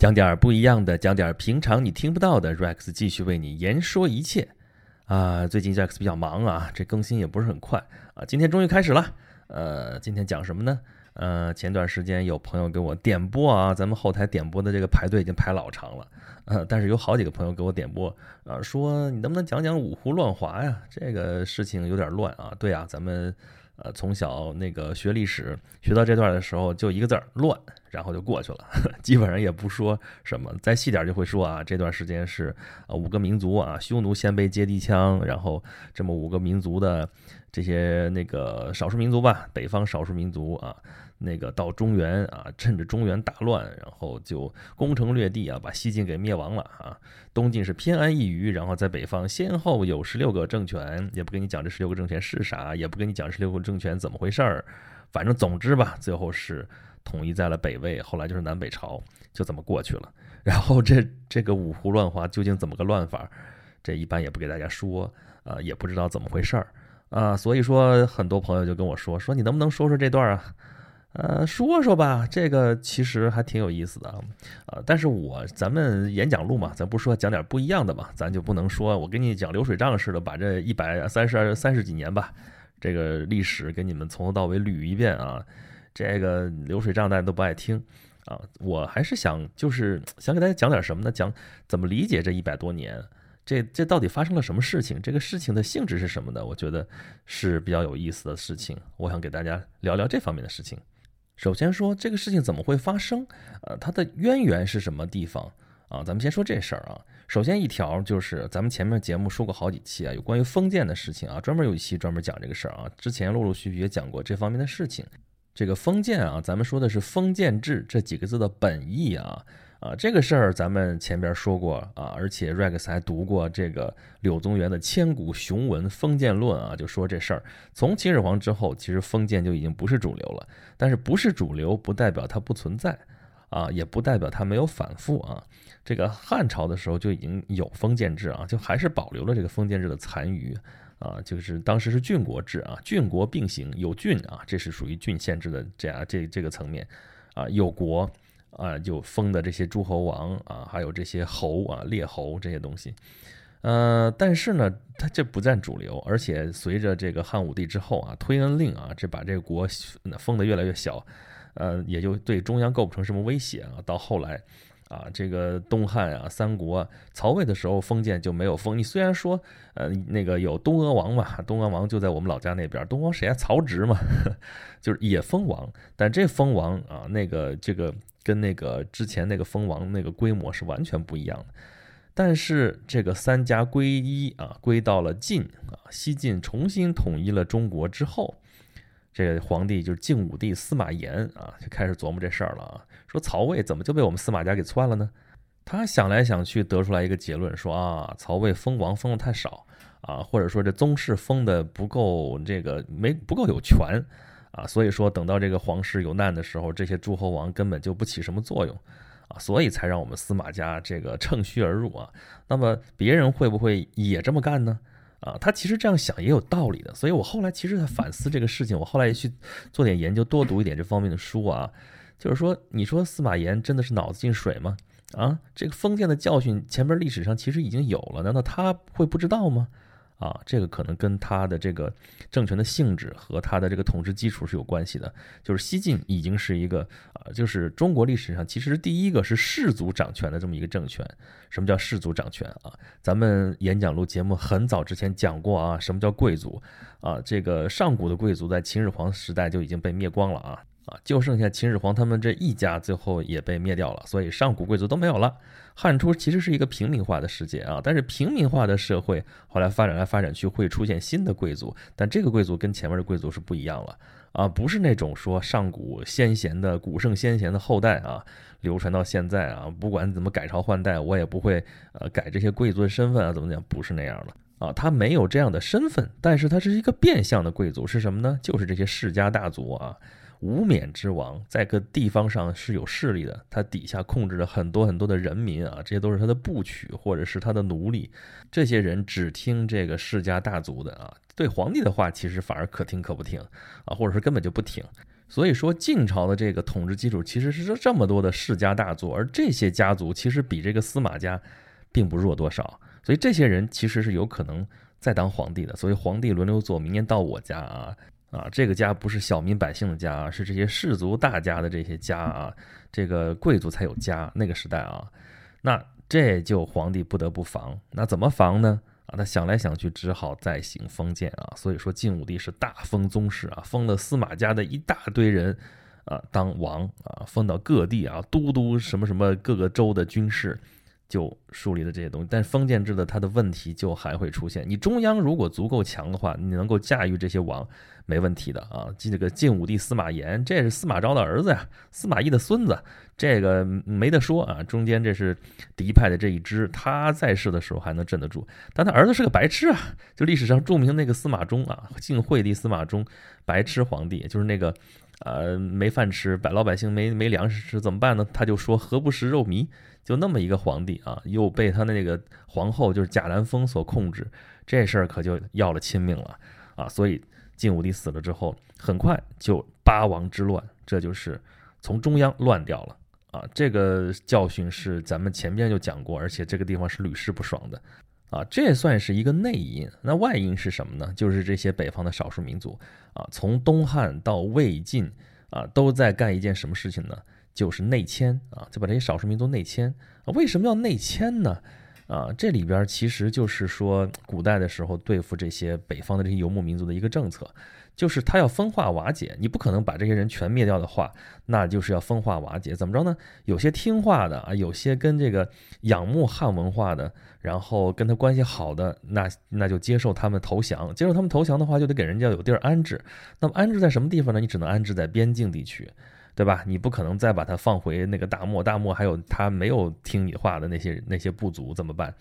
讲点儿不一样的，讲点儿平常你听不到的。Rex 继续为你言说一切啊！最近 Rex 比较忙啊，这更新也不是很快啊。今天终于开始了，呃，今天讲什么呢？呃，前段时间有朋友给我点播啊，咱们后台点播的这个排队已经排老长了，呃，但是有好几个朋友给我点播啊，说你能不能讲讲五胡乱华呀？这个事情有点乱啊。对啊，咱们。呃，从小那个学历史学到这段的时候，就一个字儿乱，然后就过去了，基本上也不说什么。再细点就会说啊，这段时间是啊五个民族啊，匈奴、鲜卑、接地羌，然后这么五个民族的这些那个少数民族吧，北方少数民族啊。那个到中原啊，趁着中原大乱，然后就攻城略地啊，把西晋给灭亡了啊。东晋是偏安一隅，然后在北方先后有十六个政权，也不跟你讲这十六个政权是啥，也不跟你讲十六个政权怎么回事儿。反正总之吧，最后是统一在了北魏，后来就是南北朝，就这么过去了。然后这这个五胡乱华究竟怎么个乱法？这一般也不给大家说啊，也不知道怎么回事儿啊。所以说，很多朋友就跟我说说，你能不能说说这段啊？呃，说说吧，这个其实还挺有意思的啊，但是我咱们演讲录嘛，咱不说讲点不一样的嘛，咱就不能说我给你讲流水账似的，把这一百三十三十几年吧，这个历史给你们从头到尾捋一遍啊，这个流水账大家都不爱听啊，我还是想就是 想给大家讲点什么呢？讲怎么理解这一百多年，这这到底发生了什么事情？这个事情的性质是什么的？我觉得是比较有意思的事情，我想给大家聊聊这方面的事情。首先说这个事情怎么会发生？呃，它的渊源是什么地方啊？咱们先说这事儿啊。首先一条就是咱们前面节目说过好几期啊，有关于封建的事情啊，专门有一期专门讲这个事儿啊。之前陆陆续续也讲过这方面的事情。这个封建啊，咱们说的是封建制这几个字的本意啊。啊，这个事儿咱们前边说过啊，而且 Rex 还读过这个柳宗元的千古雄文《封建论》啊，就说这事儿，从秦始皇之后，其实封建就已经不是主流了。但是不是主流，不代表它不存在啊，也不代表它没有反复啊。这个汉朝的时候就已经有封建制啊，就还是保留了这个封建制的残余啊，就是当时是郡国制啊，郡国并行，有郡啊，这是属于郡县制的这样这这个层面啊，有国。啊，就封的这些诸侯王啊，还有这些侯啊、列侯这些东西，呃，但是呢，它这不占主流，而且随着这个汉武帝之后啊，推恩令啊，这把这个国封的越来越小，呃，也就对中央构不成什么威胁啊。到后来啊，这个东汉啊、三国、曹魏的时候封建就没有封。你虽然说呃那个有东阿王嘛，东阿王就在我们老家那边，东王谁啊？曹植嘛，就是也封王，但这封王啊，那个这个。跟那个之前那个封王那个规模是完全不一样的，但是这个三家归一啊，归到了晋啊，西晋重新统一了中国之后，这个皇帝就是晋武帝司马炎啊，就开始琢磨这事儿了啊，说曹魏怎么就被我们司马家给篡了呢？他想来想去，得出来一个结论，说啊，曹魏封王封的太少啊，或者说这宗室封的不够这个没不够有权。啊，所以说等到这个皇室有难的时候，这些诸侯王根本就不起什么作用，啊，所以才让我们司马家这个趁虚而入啊。那么别人会不会也这么干呢？啊，他其实这样想也有道理的。所以我后来其实在反思这个事情，我后来也去做点研究，多读一点这方面的书啊。就是说，你说司马炎真的是脑子进水吗？啊，这个封建的教训前边历史上其实已经有了，难道他会不知道吗？啊，这个可能跟他的这个政权的性质和他的这个统治基础是有关系的。就是西晋已经是一个啊，就是中国历史上其实第一个是氏族掌权的这么一个政权。什么叫氏族掌权啊？咱们演讲录节目很早之前讲过啊，什么叫贵族啊？这个上古的贵族在秦始皇时代就已经被灭光了啊。啊，就剩下秦始皇他们这一家，最后也被灭掉了，所以上古贵族都没有了。汉初其实是一个平民化的世界啊，但是平民化的社会后来发展来发展去，会出现新的贵族，但这个贵族跟前面的贵族是不一样了啊，不是那种说上古先贤的古圣先贤的后代啊，流传到现在啊，不管怎么改朝换代，我也不会呃改这些贵族的身份啊，怎么讲，不是那样的啊，他没有这样的身份，但是他是一个变相的贵族，是什么呢？就是这些世家大族啊。无冕之王在个地方上是有势力的，他底下控制着很多很多的人民啊，这些都是他的部曲或者是他的奴隶。这些人只听这个世家大族的啊，对皇帝的话其实反而可听可不听啊，或者是根本就不听。所以说晋朝的这个统治基础其实是这么多的世家大族，而这些家族其实比这个司马家并不弱多少，所以这些人其实是有可能再当皇帝的。所以皇帝轮流坐，明年到我家啊啊，这个家不是小民百姓的家啊，是这些士族大家的这些家啊，这个贵族才有家。那个时代啊，那这就皇帝不得不防，那怎么防呢？啊，他想来想去，只好再行封建啊。所以说，晋武帝是大封宗室啊，封了司马家的一大堆人啊当王啊，封到各地啊，都督什么什么各个州的军事，就树立了这些东西。但封建制的它的问题就还会出现。你中央如果足够强的话，你能够驾驭这些王。没问题的啊，这个晋武帝司马炎，这是司马昭的儿子呀，司马懿的孙子，这个没得说啊。中间这是嫡派的这一支，他在世的时候还能镇得住，但他儿子是个白痴啊。就历史上著名那个司马衷啊，晋惠帝司马衷，白痴皇帝，就是那个呃没饭吃，百老百姓没没粮食吃怎么办呢？他就说何不食肉糜，就那么一个皇帝啊，又被他的那个皇后就是贾兰峰所控制，这事儿可就要了亲命了啊，所以。晋武帝死了之后，很快就八王之乱，这就是从中央乱掉了啊！这个教训是咱们前边就讲过，而且这个地方是屡试不爽的啊！这算是一个内因。那外因是什么呢？就是这些北方的少数民族啊，从东汉到魏晋啊，都在干一件什么事情呢？就是内迁啊，就把这些少数民族内迁。为什么要内迁呢？啊，这里边其实就是说，古代的时候对付这些北方的这些游牧民族的一个政策，就是他要分化瓦解，你不可能把这些人全灭掉的话，那就是要分化瓦解。怎么着呢？有些听话的啊，有些跟这个仰慕汉文化的，然后跟他关系好的，那那就接受他们投降。接受他们投降的话，就得给人家有地儿安置。那么安置在什么地方呢？你只能安置在边境地区。对吧？你不可能再把他放回那个大漠，大漠还有他没有听你话的那些那些部族怎么办？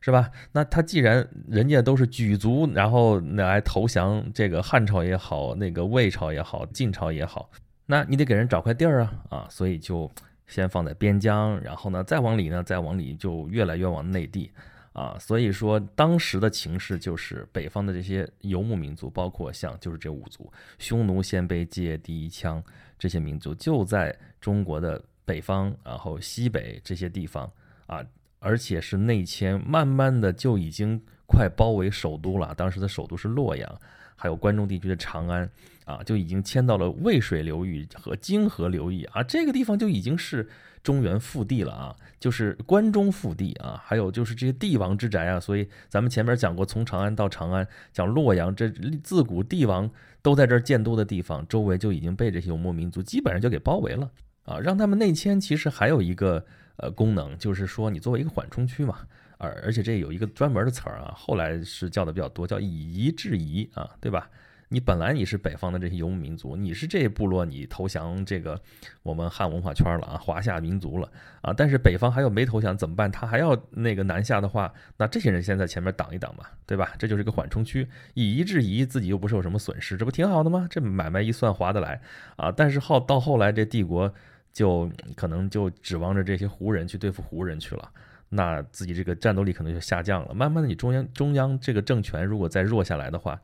是吧？那他既然人家都是举族，然后来投降这个汉朝也好，那个魏朝也好，晋朝也好，那你得给人找块地儿啊啊！所以就先放在边疆，然后呢再往里呢，再往里就越来越往内地啊。所以说当时的情势就是北方的这些游牧民族，包括像就是这五族，匈奴、鲜卑、羯、氐、羌。这些民族就在中国的北方，然后西北这些地方。啊，而且是内迁，慢慢的就已经快包围首都了。当时的首都是洛阳，还有关中地区的长安啊，就已经迁到了渭水流域和泾河流域啊，这个地方就已经是中原腹地了啊，就是关中腹地啊，还有就是这些帝王之宅啊。所以咱们前面讲过，从长安到长安，讲洛阳，这自古帝王。都在这儿建都的地方，周围就已经被这些游牧民族基本上就给包围了啊！让他们内迁，其实还有一个呃功能，就是说你作为一个缓冲区嘛，而而且这有一个专门的词儿啊，后来是叫的比较多，叫以夷制夷啊，对吧？你本来你是北方的这些游牧民族，你是这部落，你投降这个我们汉文化圈了啊，华夏民族了啊。但是北方还有没投降怎么办？他还要那个南下的话，那这些人先在前面挡一挡嘛，对吧？这就是一个缓冲区，以夷制夷，自己又不受什么损失，这不挺好的吗？这买卖一算划得来啊。但是后到后来这帝国就可能就指望着这些胡人去对付胡人去了。那自己这个战斗力可能就下降了。慢慢的，你中央中央这个政权如果再弱下来的话，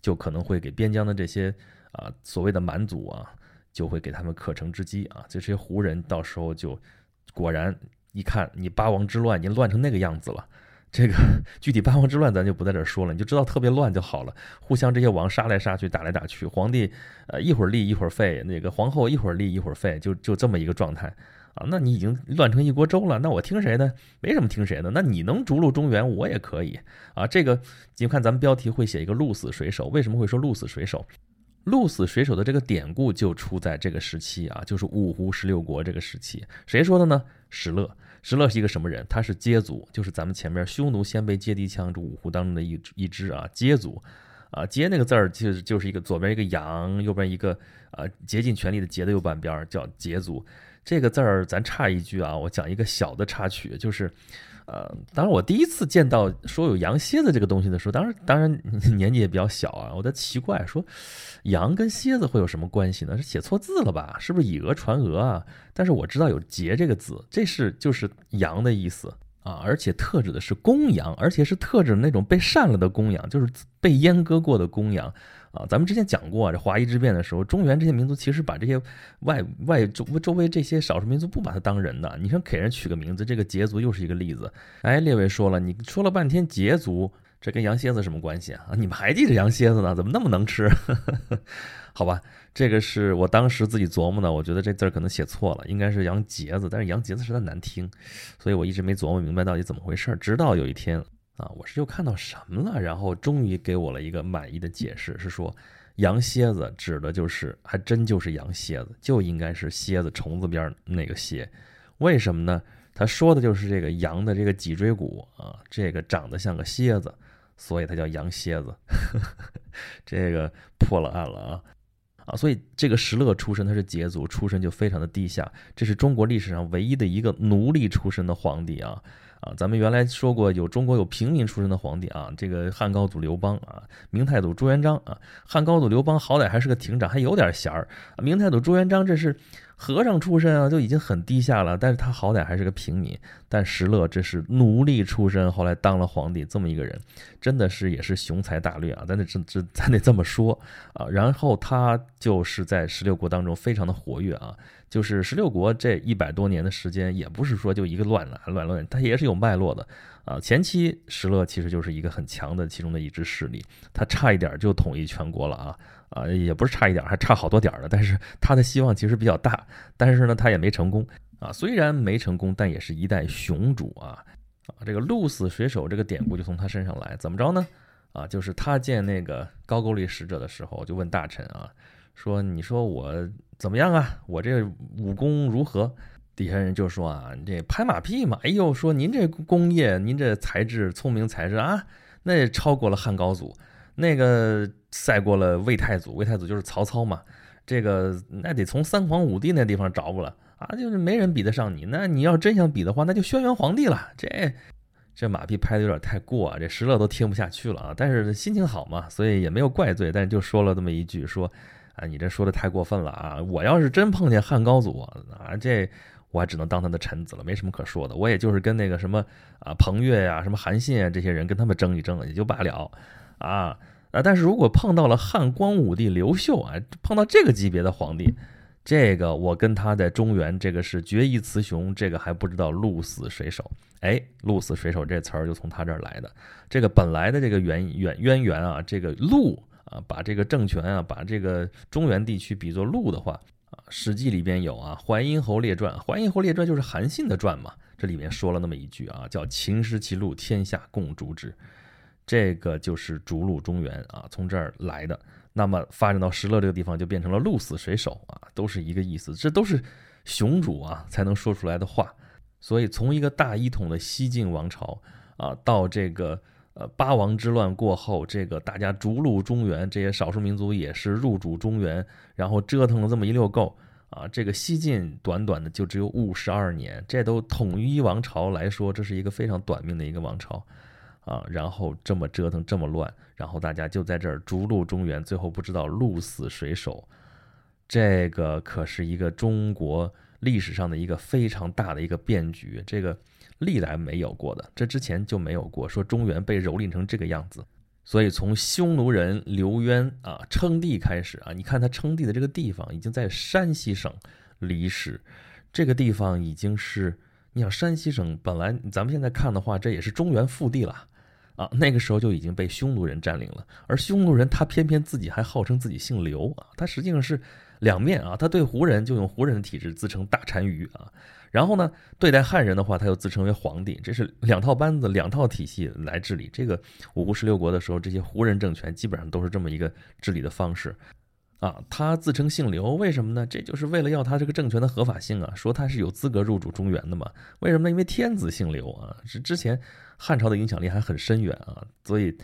就可能会给边疆的这些啊所谓的蛮族啊，就会给他们可乘之机啊。这些胡人到时候就果然一看你八王之乱已经乱成那个样子了，这个具体八王之乱咱就不在这说了，你就知道特别乱就好了。互相这些王杀来杀去，打来打去，皇帝呃一会儿立一会儿废，那个皇后一会儿立一会儿废，就就这么一个状态。啊，那你已经乱成一锅粥了，那我听谁的？没什么听谁的。那你能逐鹿中原，我也可以啊。这个你看，咱们标题会写一个“鹿死谁手”，为什么会说“鹿死谁手”？“鹿死谁手”的这个典故就出在这个时期啊，就是五胡十六国这个时期。谁说的呢？石勒。石勒是一个什么人？他是羯族，就是咱们前面匈奴、鲜卑、羯、氐、羌这五胡当中的一一支啊。羯族啊，羯那个字儿就就是一个左边一个羊，右边一个啊竭尽全力的竭的右半边叫羯族。这个字儿咱插一句啊，我讲一个小的插曲，就是，呃，当然我第一次见到说有羊蝎子这个东西的时候，当然当然年纪也比较小啊，我在奇怪说，羊跟蝎子会有什么关系呢？是写错字了吧？是不是以讹传讹啊？但是我知道有“节”这个字，这是就是羊的意思啊，而且特指的是公羊，而且是特指那种被善了的公羊，就是被阉割过的公羊啊。咱们之前讲过，这华夷之变的时候，中原这些民族其实把这些外外周周围这些少数民族不把他当人的。你说给人取个名字，这个羯族又是一个例子。哎，列位说了，你说了半天羯族。这跟羊蝎子什么关系啊？你们还记着羊蝎子呢？怎么那么能吃？好吧，这个是我当时自己琢磨的，我觉得这字儿可能写错了，应该是羊节子，但是羊节子实在难听，所以我一直没琢磨明白到底怎么回事。直到有一天啊，我是又看到什么了，然后终于给我了一个满意的解释，是说羊蝎子指的就是还真就是羊蝎子，就应该是蝎子虫子边那个蝎。为什么呢？他说的就是这个羊的这个脊椎骨啊，这个长得像个蝎子。所以它叫羊蝎子，这个破了案了啊啊！所以这个石勒出身，他是羯族出身，就非常的低下。这是中国历史上唯一的一个奴隶出身的皇帝啊啊！咱们原来说过，有中国有平民出身的皇帝啊，这个汉高祖刘邦啊，明太祖朱元璋啊。汉高祖刘邦好歹还是个亭长，还有点衔儿。明太祖朱元璋这是。和尚出身啊，就已经很低下了，但是他好歹还是个平民。但石勒这是奴隶出身，后来当了皇帝，这么一个人，真的是也是雄才大略啊！咱得这这咱得这么说啊。然后他就是在十六国当中非常的活跃啊，就是十六国这一百多年的时间，也不是说就一个乱乱乱乱，他也是有脉络的啊。前期石勒其实就是一个很强的其中的一支势力，他差一点就统一全国了啊。啊，也不是差一点，还差好多点儿的。但是他的希望其实比较大，但是呢，他也没成功啊。虽然没成功，但也是一代雄主啊。啊，这个鹿死谁手这个典故就从他身上来。怎么着呢？啊，就是他见那个高句丽使者的时候，就问大臣啊，说：“你说我怎么样啊？我这武功如何？”底下人就说：“啊，你这拍马屁嘛。哎呦，说您这功业，您这才智、聪明才智啊，那也超过了汉高祖。”那个赛过了魏太祖，魏太祖就是曹操嘛。这个那得从三皇五帝那地方找不了啊，就是没人比得上你。那你要真想比的话，那就轩辕皇帝了。这这马屁拍的有点太过啊，这石勒都听不下去了啊。但是心情好嘛，所以也没有怪罪，但是就说了这么一句，说啊，你这说的太过分了啊。我要是真碰见汉高祖啊，这我还只能当他的臣子了，没什么可说的。我也就是跟那个什么啊彭越呀、什么韩信啊这些人跟他们争一争也就罢了。啊啊！但是如果碰到了汉光武帝刘秀啊，碰到这个级别的皇帝，这个我跟他在中原，这个是决一雌雄，这个还不知道鹿死谁手。哎，鹿死谁手这词儿就从他这儿来的。这个本来的这个渊渊渊源啊，这个鹿啊，把这个政权啊，把这个中原地区比作鹿的话啊，《史记》里边有啊，《淮阴侯列传》，《淮阴侯列传》就是韩信的传嘛。这里面说了那么一句啊，叫“秦失其鹿，天下共逐之”。这个就是逐鹿中原啊，从这儿来的。那么发展到石勒这个地方，就变成了鹿死谁手啊，都是一个意思。这都是雄主啊才能说出来的话。所以从一个大一统的西晋王朝啊，到这个呃八王之乱过后，这个大家逐鹿中原，这些少数民族也是入主中原，然后折腾了这么一溜够啊。这个西晋短短的就只有五十二年，这都统一王朝来说，这是一个非常短命的一个王朝。啊，然后这么折腾，这么乱，然后大家就在这儿逐鹿中原，最后不知道鹿死谁手，这个可是一个中国历史上的一个非常大的一个变局，这个历来没有过的，这之前就没有过，说中原被蹂躏成这个样子。所以从匈奴人刘渊啊称帝开始啊，你看他称帝的这个地方已经在山西省离史，这个地方已经是，你想山西省本来咱们现在看的话，这也是中原腹地了。啊，那个时候就已经被匈奴人占领了，而匈奴人他偏偏自己还号称自己姓刘啊，他实际上是两面啊，他对胡人就用胡人的体制自称大单于啊，然后呢对待汉人的话，他又自称为皇帝，这是两套班子、两套体系来治理。这个五胡十六国的时候，这些胡人政权基本上都是这么一个治理的方式啊。他自称姓刘，为什么呢？这就是为了要他这个政权的合法性啊，说他是有资格入主中原的嘛。为什么呢？因为天子姓刘啊，是之前。汉朝的影响力还很深远啊，所以，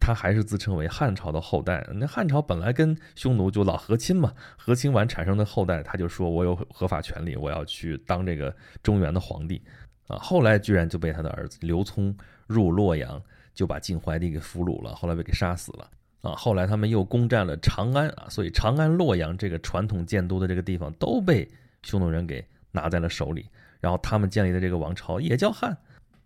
他还是自称为汉朝的后代。那汉朝本来跟匈奴就老和亲嘛，和亲完产生的后代，他就说我有合法权利，我要去当这个中原的皇帝啊。后来居然就被他的儿子刘聪入洛阳，就把晋怀帝给俘虏了，后来被给杀死了啊。后来他们又攻占了长安啊，所以长安、洛阳这个传统建都的这个地方都被匈奴人给拿在了手里，然后他们建立的这个王朝也叫汉。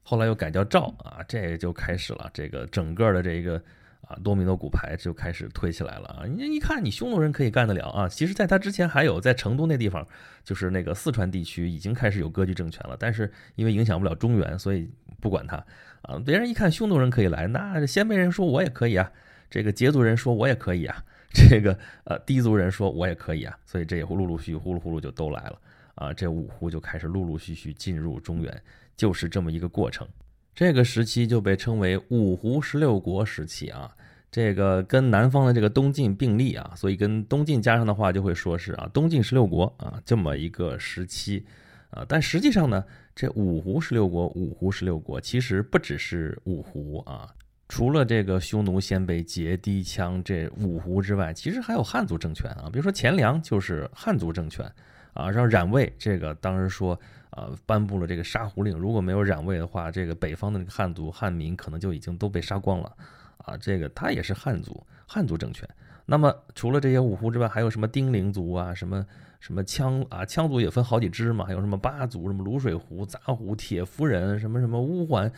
后来又改叫赵啊，这就开始了，这个整个的这个。啊，多米诺骨牌就开始推起来了啊！你一看，你匈奴人可以干得了啊！其实，在他之前还有在成都那地方，就是那个四川地区已经开始有割据政权了，但是因为影响不了中原，所以不管他啊。别人一看匈奴人可以来，那鲜卑人说我也可以啊，这个羯族人说我也可以啊，这个呃氐族人说我也可以啊，所以这也会陆陆续续呼噜呼噜就都来了啊！这五胡就开始陆陆续续进入中原，就是这么一个过程。这个时期就被称为五胡十六国时期啊。这个跟南方的这个东晋并立啊，所以跟东晋加上的话，就会说是啊东晋十六国啊这么一个时期啊。但实际上呢，这五胡十六国，五胡十六国其实不只是五胡啊，除了这个匈奴、鲜卑、羯、氐、羌这五胡之外，其实还有汉族政权啊。比如说钱粮就是汉族政权啊，让冉魏这个当时说啊颁布了这个杀胡令，如果没有冉魏的话，这个北方的那个汉族汉民可能就已经都被杀光了。啊，这个他也是汉族，汉族政权。那么除了这些五胡之外，还有什么丁零族啊，什么什么羌啊，羌族也分好几支嘛，还有什么巴族、什么卤水胡、杂胡、铁夫人，什么什么乌桓，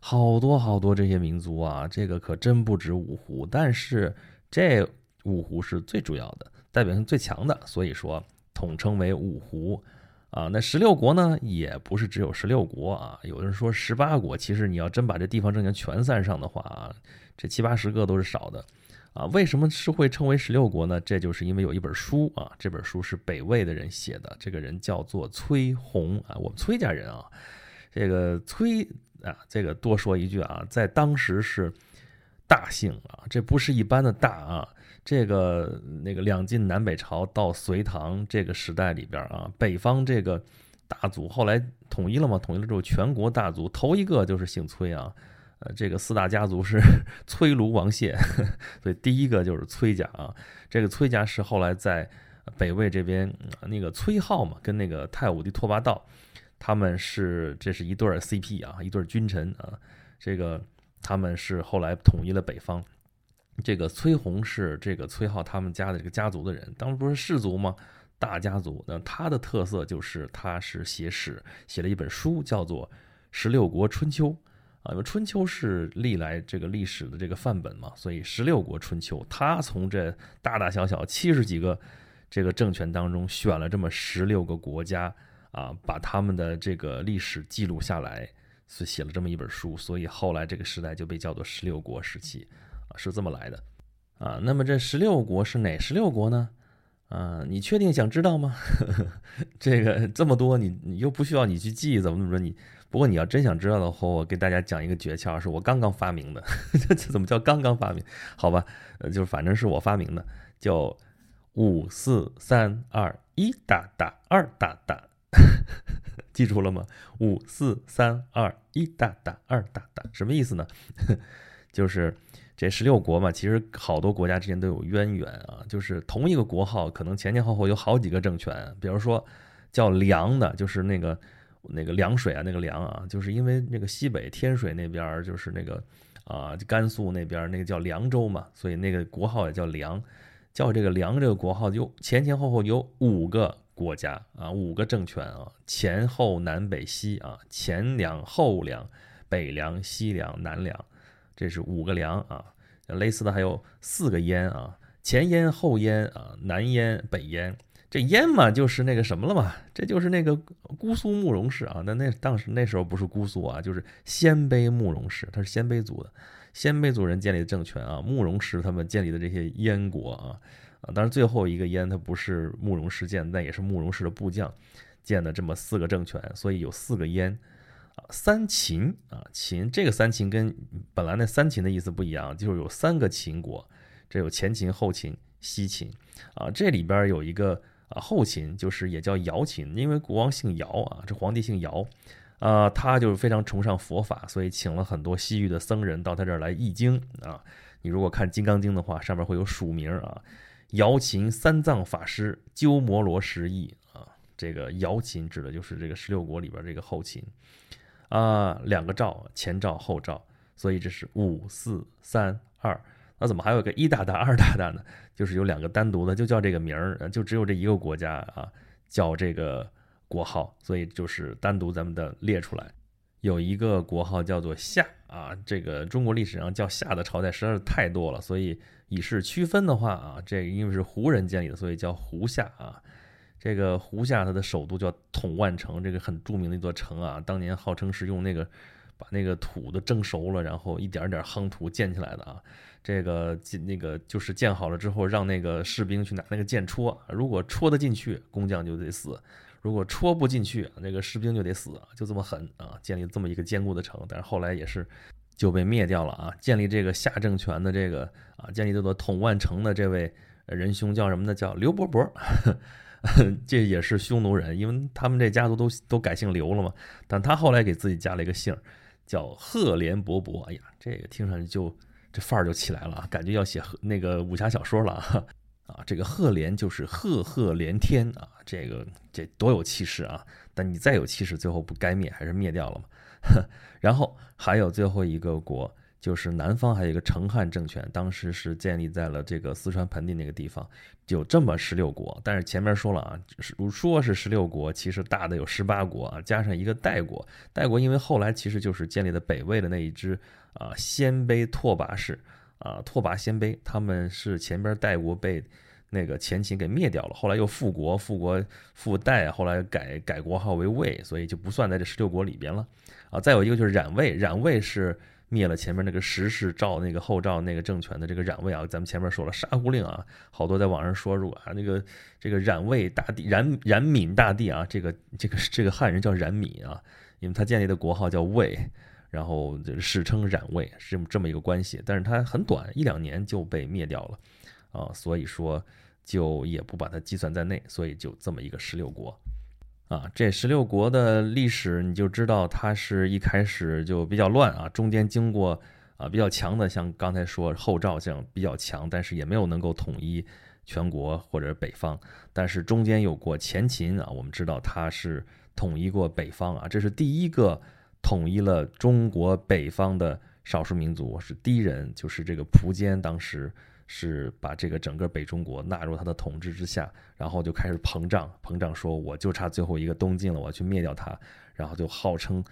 好多好多这些民族啊，这个可真不止五胡。但是这五胡是最主要的，代表性最强的，所以说统称为五胡。啊，那十六国呢，也不是只有十六国啊，有人说十八国，其实你要真把这地方政权全算上的话啊。这七八十个都是少的，啊，为什么是会称为十六国呢？这就是因为有一本书啊，这本书是北魏的人写的，这个人叫做崔洪啊，我们崔家人啊，这个崔啊，这个多说一句啊，在当时是大姓啊，这不是一般的大啊，这个那个两晋南北朝到隋唐这个时代里边啊，北方这个大族后来统一了嘛，统一了之后全国大族头一个就是姓崔啊。呃，这个四大家族是 崔卢王谢，所以第一个就是崔家啊。这个崔家是后来在北魏这边那个崔浩嘛，跟那个太武帝拓跋道，他们是这是一对 CP 啊，一对君臣啊。这个他们是后来统一了北方。这个崔洪是这个崔浩他们家的这个家族的人，当时不是氏族吗？大家族。那他的特色就是他是写史，写了一本书叫做《十六国春秋》。啊，因为春秋是历来这个历史的这个范本嘛，所以十六国春秋，他从这大大小小七十几个这个政权当中选了这么十六个国家啊，把他们的这个历史记录下来，是写了这么一本书，所以后来这个时代就被叫做十六国时期，是这么来的啊。那么这十六国是哪十六国呢？啊，你确定想知道吗？这个这么多，你你又不需要你去记，怎么怎么着你？不过你要真想知道的话，我给大家讲一个诀窍，是我刚刚发明的。这怎么叫刚刚发明？好吧，呃，就是反正是我发明的，叫五四三二一大大二大大，记住了吗？五四三二一大大二大大，什么意思呢？就是这十六国嘛，其实好多国家之间都有渊源啊，就是同一个国号，可能前前后后有好几个政权。比如说叫梁的，就是那个。那个凉水啊，那个凉啊，就是因为那个西北天水那边就是那个啊，甘肃那边那个叫凉州嘛，所以那个国号也叫凉，叫这个凉这个国号就前前后后有五个国家啊，五个政权啊，前后南北西啊，前凉后凉，北凉西凉南凉，这是五个梁啊。类似的还有四个燕啊，前燕后燕啊，南燕北燕。这燕嘛，就是那个什么了嘛，这就是那个姑苏慕容氏啊。那那当时那时候不是姑苏啊，就是鲜卑慕容氏，他是鲜卑族的，鲜卑族人建立的政权啊。慕容氏他们建立的这些燕国啊，啊，当然最后一个燕他不是慕容氏建，但也是慕容氏的部将建的这么四个政权，所以有四个燕啊。三秦啊，秦这个三秦跟本来那三秦的意思不一样，就是有三个秦国，这有前秦、后秦、西秦啊，这里边有一个。啊，后秦就是也叫姚秦，因为国王姓姚啊，这皇帝姓姚，啊，他就是非常崇尚佛法，所以请了很多西域的僧人到他这儿来译经啊。你如果看《金刚经》的话，上面会有署名啊，姚秦三藏法师鸠摩罗什译啊。这个姚秦指的就是这个十六国里边这个后秦啊，两个赵，前赵后赵，所以这是五四三二。那怎么还有个一大大、二大大呢？就是有两个单独的，就叫这个名儿，就只有这一个国家啊，叫这个国号，所以就是单独咱们的列出来。有一个国号叫做夏啊，这个中国历史上叫夏的朝代实在是太多了，所以以示区分的话啊，这因为是胡人建立的，所以叫胡夏啊。这个胡夏它的首都叫统万城，这个很著名的一座城啊，当年号称是用那个把那个土都蒸熟了，然后一点点夯土建起来的啊。这个建那个就是建好了之后，让那个士兵去拿那个剑戳，如果戳得进去，工匠就得死。如果戳不进去，那个士兵就得死，就这么狠啊！建立这么一个坚固的城，但是后来也是就被灭掉了啊！建立这个夏政权的这个啊，建立这座统万城的这位仁兄叫什么呢？叫刘伯伯，这也是匈奴人，因为他们这家族都都改姓刘了嘛。但他后来给自己加了一个姓，叫赫连勃勃。哎呀，这个听上去就这范儿就起来了，感觉要写那个武侠小说了啊！啊，这个赫连就是赫赫连天啊，这个这多有气势啊！但你再有气势，最后不该灭还是灭掉了嘛。然后还有最后一个国，就是南方还有一个成汉政权，当时是建立在了这个四川盆地那个地方，有这么十六国。但是前面说了啊，说是十六国，其实大的有十八国啊，加上一个代国。代国因为后来其实就是建立的北魏的那一支啊鲜卑拓跋氏。啊，拓跋鲜卑他们是前边代国被那个前秦给灭掉了，后来又复国，复国复代，后来改改国号为魏，所以就不算在这十六国里边了。啊，再有一个就是冉魏，冉魏是灭了前面那个石氏赵那个后赵那个政权的这个冉魏啊，咱们前面说了杀胡令啊，好多在网上说入啊，那个这个冉魏大帝冉冉闵大帝啊，这个这个这个汉人叫冉闵啊，因为他建立的国号叫魏。然后史称冉魏是这么这么一个关系，但是他很短，一两年就被灭掉了，啊，所以说就也不把它计算在内，所以就这么一个十六国，啊，这十六国的历史你就知道，它是一开始就比较乱啊，中间经过啊比较强的，像刚才说后赵这样比较强，但是也没有能够统一全国或者北方，但是中间有过前秦啊，我们知道它是统一过北方啊，这是第一个。统一了中国北方的少数民族是第一人，就是这个苻坚，当时是把这个整个北中国纳入他的统治之下，然后就开始膨胀，膨胀说我就差最后一个东晋了，我要去灭掉他，然后就号称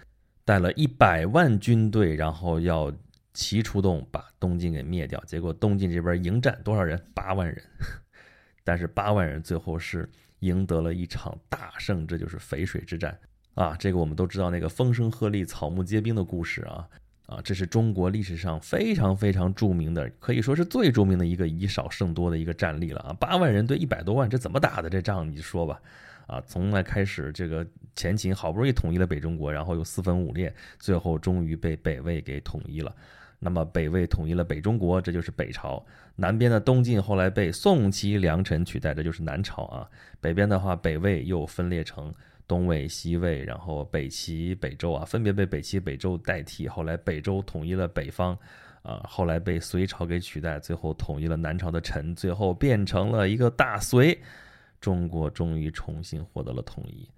带了一百万军队，然后要齐出动把东晋给灭掉。结果东晋这边迎战多少人？八万人，但是八万人最后是赢得了一场大胜，这就是淝水之战。啊，这个我们都知道那个风声鹤唳、草木皆兵的故事啊，啊，这是中国历史上非常非常著名的，可以说是最著名的一个以少胜多的一个战例了啊！八万人对一百多万，这怎么打的这仗？你就说吧，啊，从那开始，这个前秦好不容易统一了北中国，然后又四分五裂，最后终于被北魏给统一了。那么北魏统一了北中国，这就是北朝；南边的东晋后来被宋齐梁陈取代，这就是南朝啊。北边的话，北魏又分裂成。东魏、西魏，然后北齐、北周啊，分别被北齐、北周代替。后来北周统一了北方，啊，后来被隋朝给取代，最后统一了南朝的陈，最后变成了一个大隋，中国终于重新获得了统一。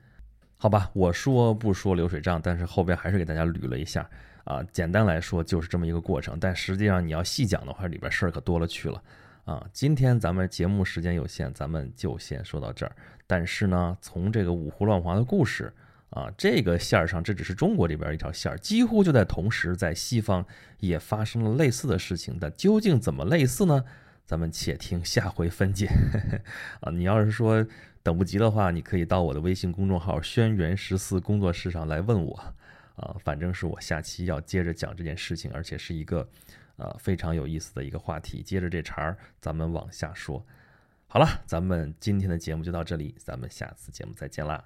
好吧，我说不说流水账，但是后边还是给大家捋了一下啊。简单来说就是这么一个过程，但实际上你要细讲的话，里边事儿可多了去了。啊，今天咱们节目时间有限，咱们就先说到这儿。但是呢，从这个五胡乱华的故事啊，这个线儿上，这只是中国这边一条线儿，几乎就在同时，在西方也发生了类似的事情。但究竟怎么类似呢？咱们且听下回分解。啊，你要是说等不及的话，你可以到我的微信公众号“轩辕十四工作室”上来问我。啊，反正是我下期要接着讲这件事情，而且是一个。啊，非常有意思的一个话题。接着这茬儿，咱们往下说。好了，咱们今天的节目就到这里，咱们下次节目再见啦。